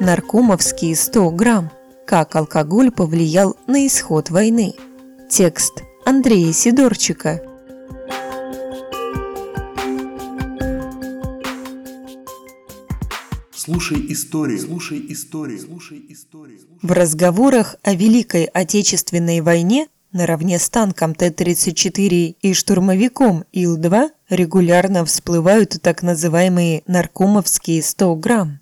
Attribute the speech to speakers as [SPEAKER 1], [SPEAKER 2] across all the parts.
[SPEAKER 1] Наркомовские 100 грамм. Как алкоголь повлиял на исход войны. Текст Андрея Сидорчика.
[SPEAKER 2] Слушай истории, слушай истории, слушай истории.
[SPEAKER 1] В разговорах о Великой Отечественной войне наравне с танком Т-34 и штурмовиком Ил-2 регулярно всплывают так называемые наркомовские 100 грамм.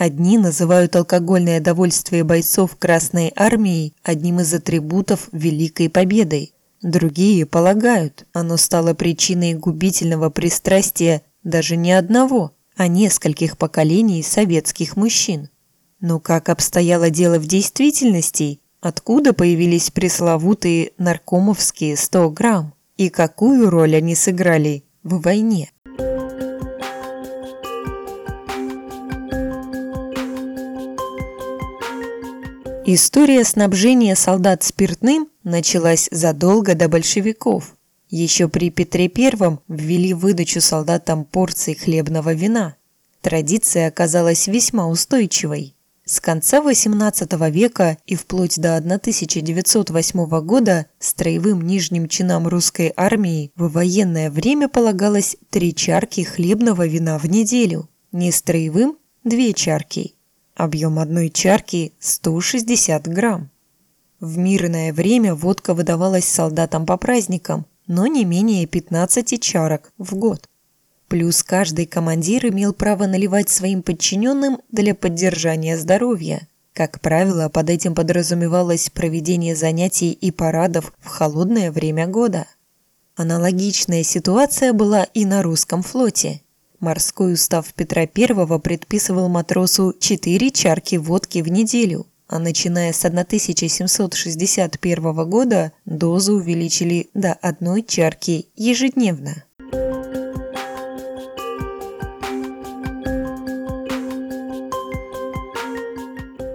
[SPEAKER 1] Одни называют алкогольное довольствие бойцов Красной Армии одним из атрибутов Великой Победы. Другие полагают, оно стало причиной губительного пристрастия даже не одного, а нескольких поколений советских мужчин. Но как обстояло дело в действительности, откуда появились пресловутые наркомовские 100 грамм и какую роль они сыграли в войне? История снабжения солдат спиртным началась задолго до большевиков. Еще при Петре I ввели выдачу солдатам порций хлебного вина. Традиция оказалась весьма устойчивой. С конца XVIII века и вплоть до 1908 года строевым нижним чинам русской армии в военное время полагалось три чарки хлебного вина в неделю, не строевым – две чарки. Объем одной чарки – 160 грамм. В мирное время водка выдавалась солдатам по праздникам, но не менее 15 чарок в год. Плюс каждый командир имел право наливать своим подчиненным для поддержания здоровья. Как правило, под этим подразумевалось проведение занятий и парадов в холодное время года. Аналогичная ситуация была и на русском флоте. Морской устав Петра I предписывал матросу 4 чарки водки в неделю, а начиная с 1761 года дозу увеличили до одной чарки ежедневно.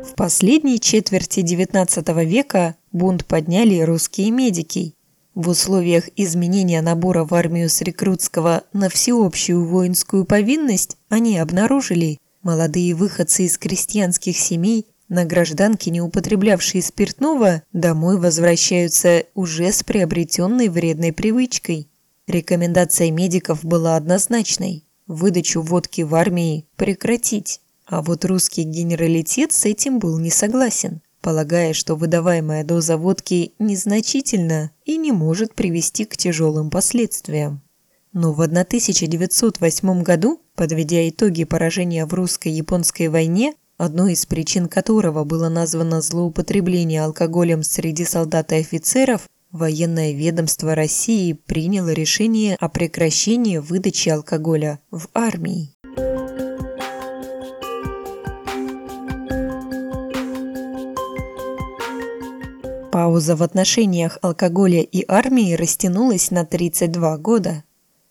[SPEAKER 1] В последней четверти XIX века бунт подняли русские медики, в условиях изменения набора в армию с рекрутского на всеобщую воинскую повинность они обнаружили, молодые выходцы из крестьянских семей, на гражданке, не употреблявшие спиртного, домой возвращаются уже с приобретенной вредной привычкой. Рекомендация медиков была однозначной – выдачу водки в армии прекратить. А вот русский генералитет с этим был не согласен полагая, что выдаваемая доза водки незначительна и не может привести к тяжелым последствиям. Но в 1908 году, подведя итоги поражения в русско-японской войне, одной из причин которого было названо злоупотребление алкоголем среди солдат и офицеров, военное ведомство России приняло решение о прекращении выдачи алкоголя в армии. Пауза в отношениях алкоголя и армии растянулась на 32 года.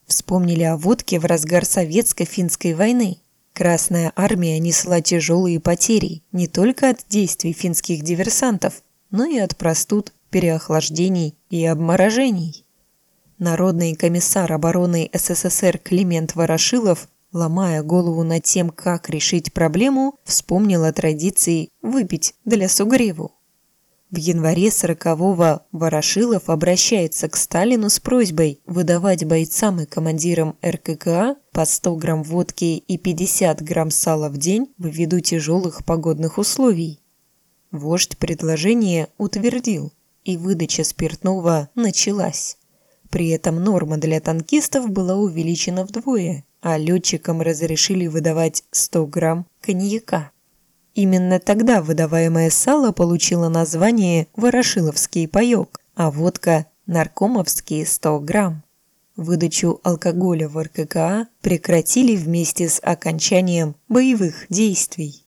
[SPEAKER 1] Вспомнили о водке в разгар советско-финской войны. Красная армия несла тяжелые потери не только от действий финских диверсантов, но и от простуд, переохлаждений и обморожений. Народный комиссар обороны СССР Климент Ворошилов, ломая голову над тем, как решить проблему, вспомнил о традиции выпить для сугреву. В январе 40-го Ворошилов обращается к Сталину с просьбой выдавать бойцам и командирам РККА по 100 грамм водки и 50 грамм сала в день ввиду тяжелых погодных условий. Вождь предложение утвердил, и выдача спиртного началась. При этом норма для танкистов была увеличена вдвое, а летчикам разрешили выдавать 100 грамм коньяка. Именно тогда выдаваемое сало получило название «ворошиловский паёк», а водка – «наркомовские 100 грамм». Выдачу алкоголя в РККА прекратили вместе с окончанием боевых действий.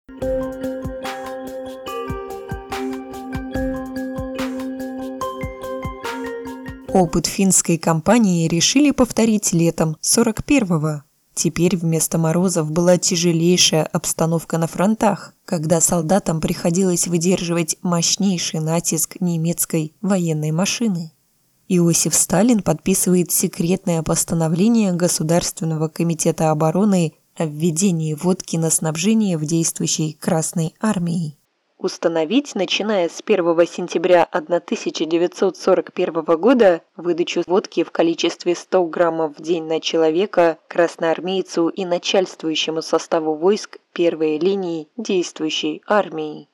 [SPEAKER 1] Опыт финской кампании решили повторить летом 41-го. Теперь вместо морозов была тяжелейшая обстановка на фронтах, когда солдатам приходилось выдерживать мощнейший натиск немецкой военной машины. Иосиф Сталин подписывает секретное постановление Государственного комитета обороны о введении водки на снабжение в действующей Красной Армии. Установить, начиная с 1 сентября 1941 года, выдачу водки в количестве 100 граммов в день на человека красноармейцу и начальствующему составу войск первой линии действующей армии.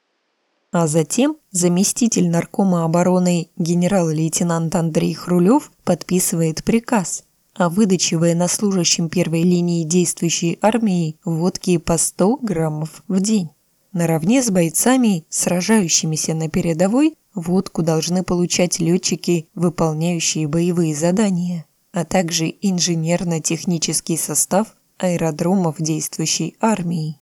[SPEAKER 1] А затем заместитель наркома обороны генерал-лейтенант Андрей Хрулев подписывает приказ о выдаче военнослужащим первой линии действующей армии водки по 100 граммов в день. Наравне с бойцами, сражающимися на передовой, водку должны получать летчики, выполняющие боевые задания, а также инженерно-технический состав аэродромов действующей армии.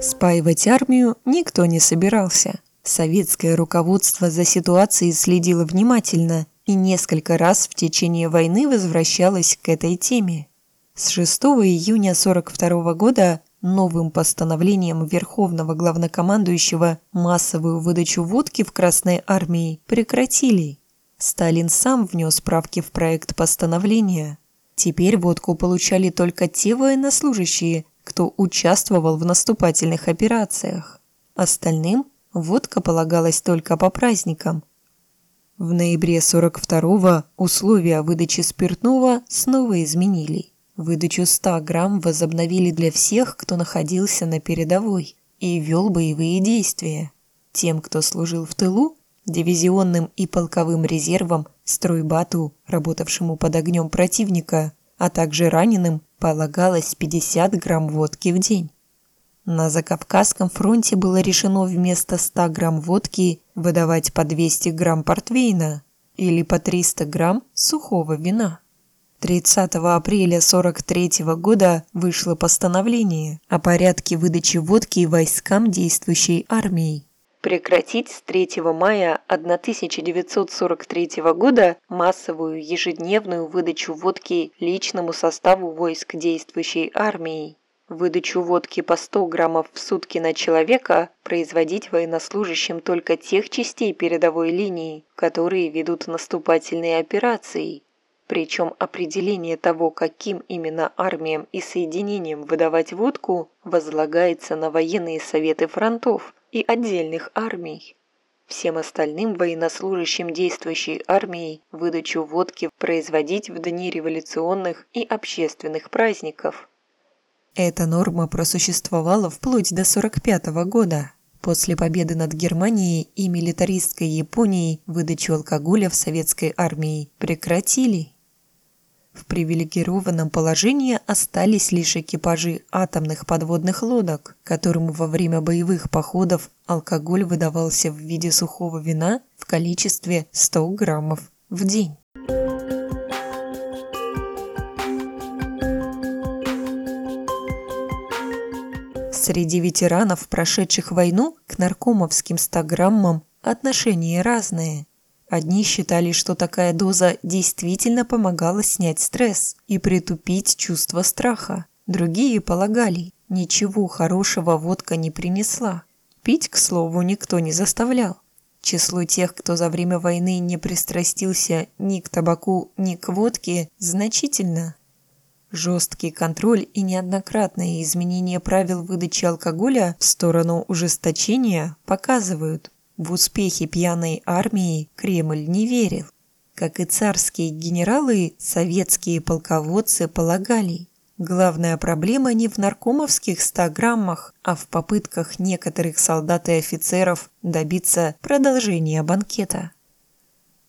[SPEAKER 1] Спаивать армию никто не собирался. Советское руководство за ситуацией следило внимательно и несколько раз в течение войны возвращалось к этой теме. С 6 июня 1942 года новым постановлением Верховного главнокомандующего массовую выдачу водки в Красной армии прекратили. Сталин сам внес правки в проект постановления. Теперь водку получали только те военнослужащие, кто участвовал в наступательных операциях. Остальным водка полагалась только по праздникам. В ноябре 42-го условия выдачи спиртного снова изменили. Выдачу 100 грамм возобновили для всех, кто находился на передовой и вел боевые действия. Тем, кто служил в тылу, дивизионным и полковым резервам, стройбату, работавшему под огнем противника, а также раненым, полагалось 50 грамм водки в день. На Закавказском фронте было решено вместо 100 грамм водки выдавать по 200 грамм портвейна или по 300 грамм сухого вина. 30 апреля 43 года вышло постановление о порядке выдачи водки войскам действующей армии. Прекратить с 3 мая 1943 года массовую ежедневную выдачу водки личному составу войск действующей армии Выдачу водки по 100 граммов в сутки на человека производить военнослужащим только тех частей передовой линии, которые ведут наступательные операции. Причем определение того, каким именно армиям и соединениям выдавать водку, возлагается на военные советы фронтов и отдельных армий. Всем остальным военнослужащим действующей армии выдачу водки производить в дни революционных и общественных праздников. Эта норма просуществовала вплоть до 1945 года. После победы над Германией и милитаристской Японией выдачу алкоголя в советской армии прекратили. В привилегированном положении остались лишь экипажи атомных подводных лодок, которым во время боевых походов алкоголь выдавался в виде сухого вина в количестве 100 граммов в день. Среди ветеранов, прошедших войну, к наркомовским 100 граммам отношения разные. Одни считали, что такая доза действительно помогала снять стресс и притупить чувство страха. Другие полагали, ничего хорошего водка не принесла. Пить, к слову, никто не заставлял. Число тех, кто за время войны не пристрастился ни к табаку, ни к водке, значительно. Жесткий контроль и неоднократные изменения правил выдачи алкоголя в сторону ужесточения показывают, в успехи пьяной армии Кремль не верил. Как и царские генералы, советские полководцы полагали, главная проблема не в наркомовских 100 граммах, а в попытках некоторых солдат и офицеров добиться продолжения банкета.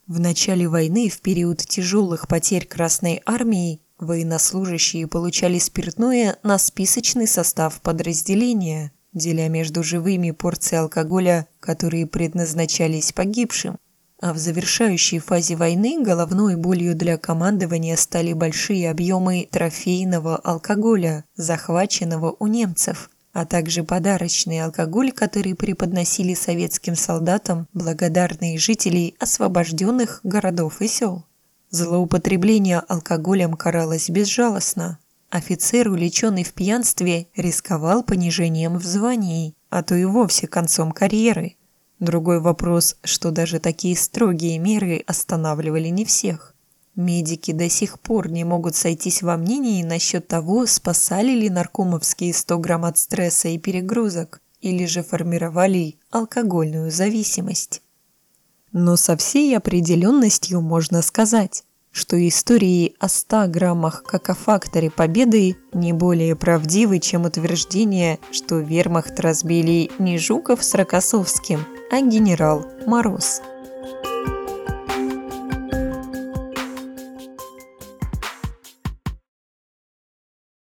[SPEAKER 1] В начале войны, в период тяжелых потерь Красной Армии, Военнослужащие получали спиртное на списочный состав подразделения, деля между живыми порции алкоголя, которые предназначались погибшим. А в завершающей фазе войны головной болью для командования стали большие объемы трофейного алкоголя, захваченного у немцев, а также подарочный алкоголь, который преподносили советским солдатам благодарные жители освобожденных городов и сел. Злоупотребление алкоголем каралось безжалостно. Офицер, увлеченный в пьянстве, рисковал понижением в звании, а то и вовсе концом карьеры. Другой вопрос, что даже такие строгие меры останавливали не всех. Медики до сих пор не могут сойтись во мнении насчет того, спасали ли наркомовские 100 грамм от стресса и перегрузок, или же формировали алкогольную зависимость. Но со всей определенностью можно сказать, что истории о 100 граммах как о факторе победы не более правдивы, чем утверждение, что вермахт разбили не Жуков с Рокоссовским, а генерал Мороз –